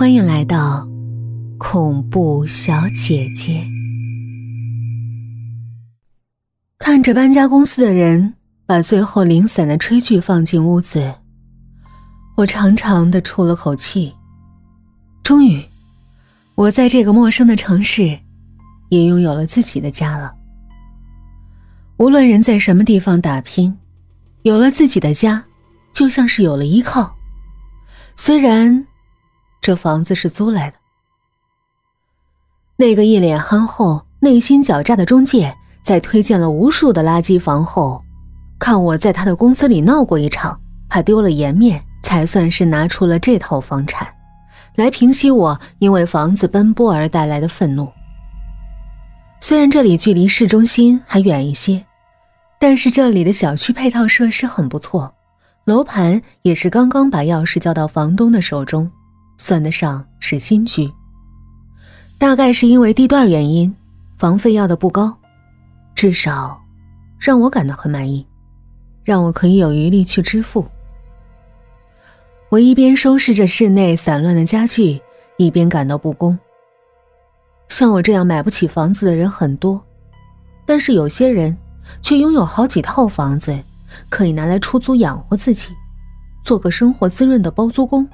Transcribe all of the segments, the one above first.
欢迎来到恐怖小姐姐。看着搬家公司的人把最后零散的炊具放进屋子，我长长的出了口气。终于，我在这个陌生的城市也拥有了自己的家了。无论人在什么地方打拼，有了自己的家，就像是有了依靠。虽然。这房子是租来的。那个一脸憨厚、内心狡诈的中介，在推荐了无数的垃圾房后，看我在他的公司里闹过一场，怕丢了颜面，才算是拿出了这套房产，来平息我因为房子奔波而带来的愤怒。虽然这里距离市中心还远一些，但是这里的小区配套设施很不错，楼盘也是刚刚把钥匙交到房东的手中。算得上是新居，大概是因为地段原因，房费要的不高，至少让我感到很满意，让我可以有余力去支付。我一边收拾着室内散乱的家具，一边感到不公。像我这样买不起房子的人很多，但是有些人却拥有好几套房子，可以拿来出租养活自己，做个生活滋润的包租公。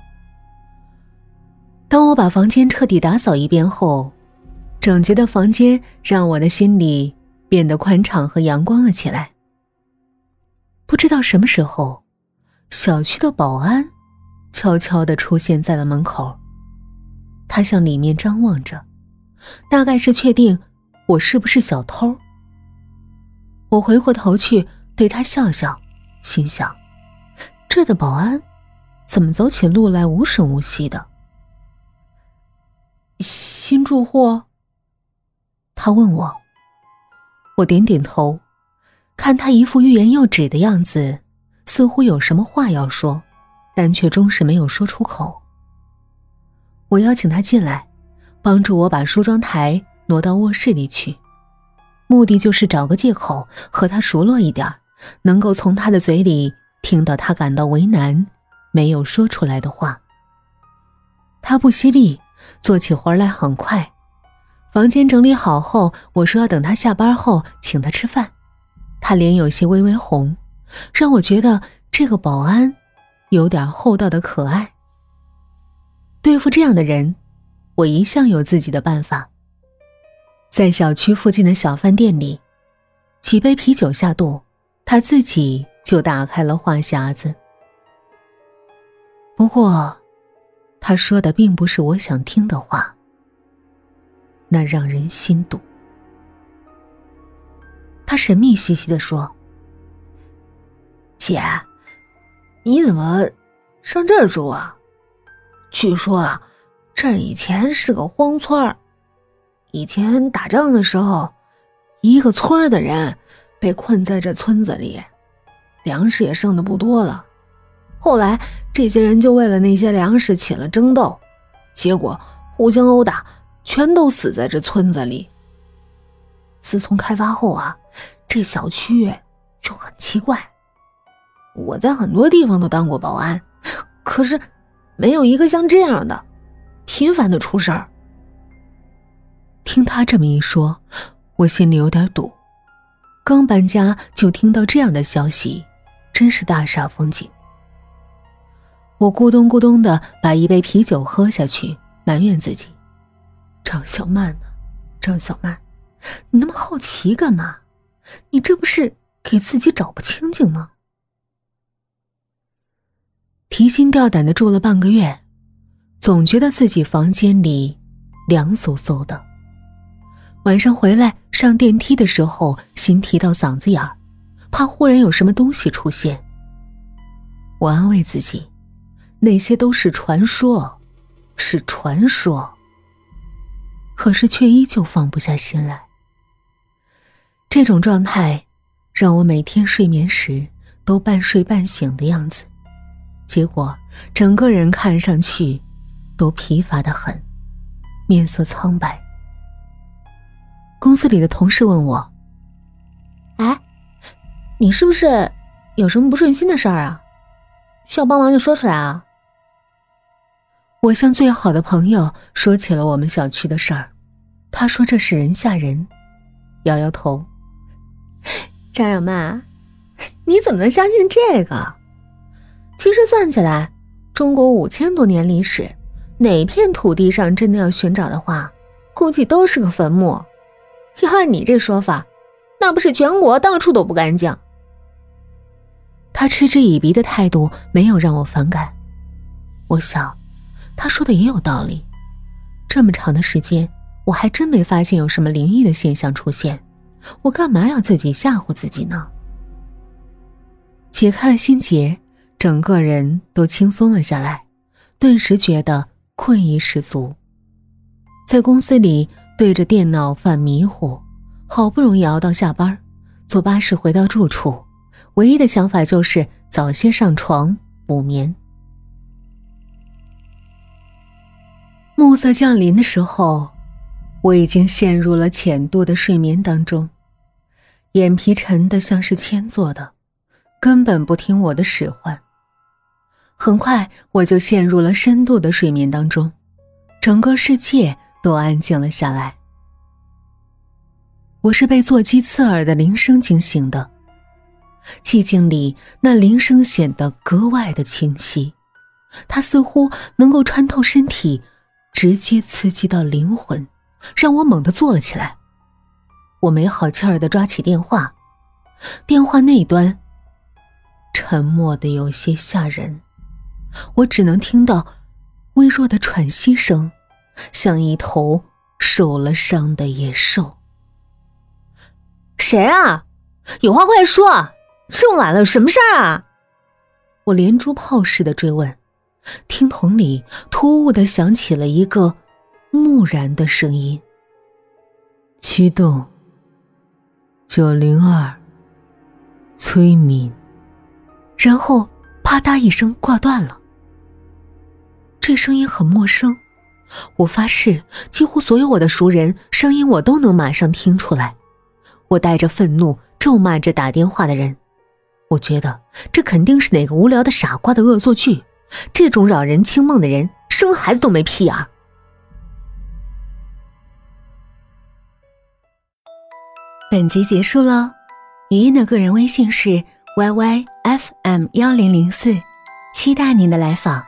当我把房间彻底打扫一遍后，整洁的房间让我的心里变得宽敞和阳光了起来。不知道什么时候，小区的保安悄悄的出现在了门口。他向里面张望着，大概是确定我是不是小偷。我回过头去对他笑笑，心想：这的保安怎么走起路来无声无息的？新住户？他问我。我点点头，看他一副欲言又止的样子，似乎有什么话要说，但却终是没有说出口。我邀请他进来，帮助我把梳妆台挪到卧室里去，目的就是找个借口和他熟络一点，能够从他的嘴里听到他感到为难、没有说出来的话。他不犀利。做起活来很快，房间整理好后，我说要等他下班后请他吃饭。他脸有些微微红，让我觉得这个保安有点厚道的可爱。对付这样的人，我一向有自己的办法。在小区附近的小饭店里，几杯啤酒下肚，他自己就打开了话匣子。不过。他说的并不是我想听的话，那让人心堵。他神秘兮兮的说：“姐，你怎么上这儿住啊？据说啊，这儿以前是个荒村儿，以前打仗的时候，一个村儿的人被困在这村子里，粮食也剩的不多了。”后来，这些人就为了那些粮食起了争斗，结果互相殴打，全都死在这村子里。自从开发后啊，这小区就很奇怪。我在很多地方都当过保安，可是没有一个像这样的，频繁的出事儿。听他这么一说，我心里有点堵。刚搬家就听到这样的消息，真是大煞风景。我咕咚咕咚的把一杯啤酒喝下去，埋怨自己：“张小曼呢？张小曼，你那么好奇干嘛？你这不是给自己找不清净吗？”提心吊胆的住了半个月，总觉得自己房间里凉飕飕的。晚上回来上电梯的时候，心提到嗓子眼儿，怕忽然有什么东西出现。我安慰自己。那些都是传说，是传说。可是却依旧放不下心来。这种状态，让我每天睡眠时都半睡半醒的样子，结果整个人看上去都疲乏的很，面色苍白。公司里的同事问我：“哎，你是不是有什么不顺心的事儿啊？需要帮忙就说出来啊。”我向最好的朋友说起了我们小区的事儿，他说这是人吓人，摇摇头。张小曼，你怎么能相信这个？其实算起来，中国五千多年历史，哪片土地上真的要寻找的话，估计都是个坟墓。要按你这说法，那不是全国到处都不干净？他嗤之以鼻的态度没有让我反感。我想，他说的也有道理。这么长的时间，我还真没发现有什么灵异的现象出现。我干嘛要自己吓唬自己呢？解开了心结，整个人都轻松了下来，顿时觉得困意十足。在公司里对着电脑犯迷糊，好不容易熬到下班，坐巴士回到住处，唯一的想法就是早些上床补眠。暮色降临的时候，我已经陷入了浅度的睡眠当中。眼皮沉的像是铅做的，根本不听我的使唤。很快我就陷入了深度的睡眠当中，整个世界都安静了下来。我是被座机刺耳的铃声惊醒的，寂静里那铃声显得格外的清晰，它似乎能够穿透身体，直接刺激到灵魂，让我猛地坐了起来。我没好气儿的抓起电话，电话那端沉默的有些吓人，我只能听到微弱的喘息声，像一头受了伤的野兽。谁啊？有话快说！这么晚了，什么事儿啊？我连珠炮似的追问，听筒里突兀的响起了一个木然的声音：“驱动。”九零二，崔敏，然后啪嗒一声挂断了。这声音很陌生，我发誓，几乎所有我的熟人声音我都能马上听出来。我带着愤怒咒骂着打电话的人，我觉得这肯定是哪个无聊的傻瓜的恶作剧。这种扰人清梦的人，生孩子都没屁眼儿。本集结束了，语音的个人微信是 yyfm 幺零零四，期待您的来访。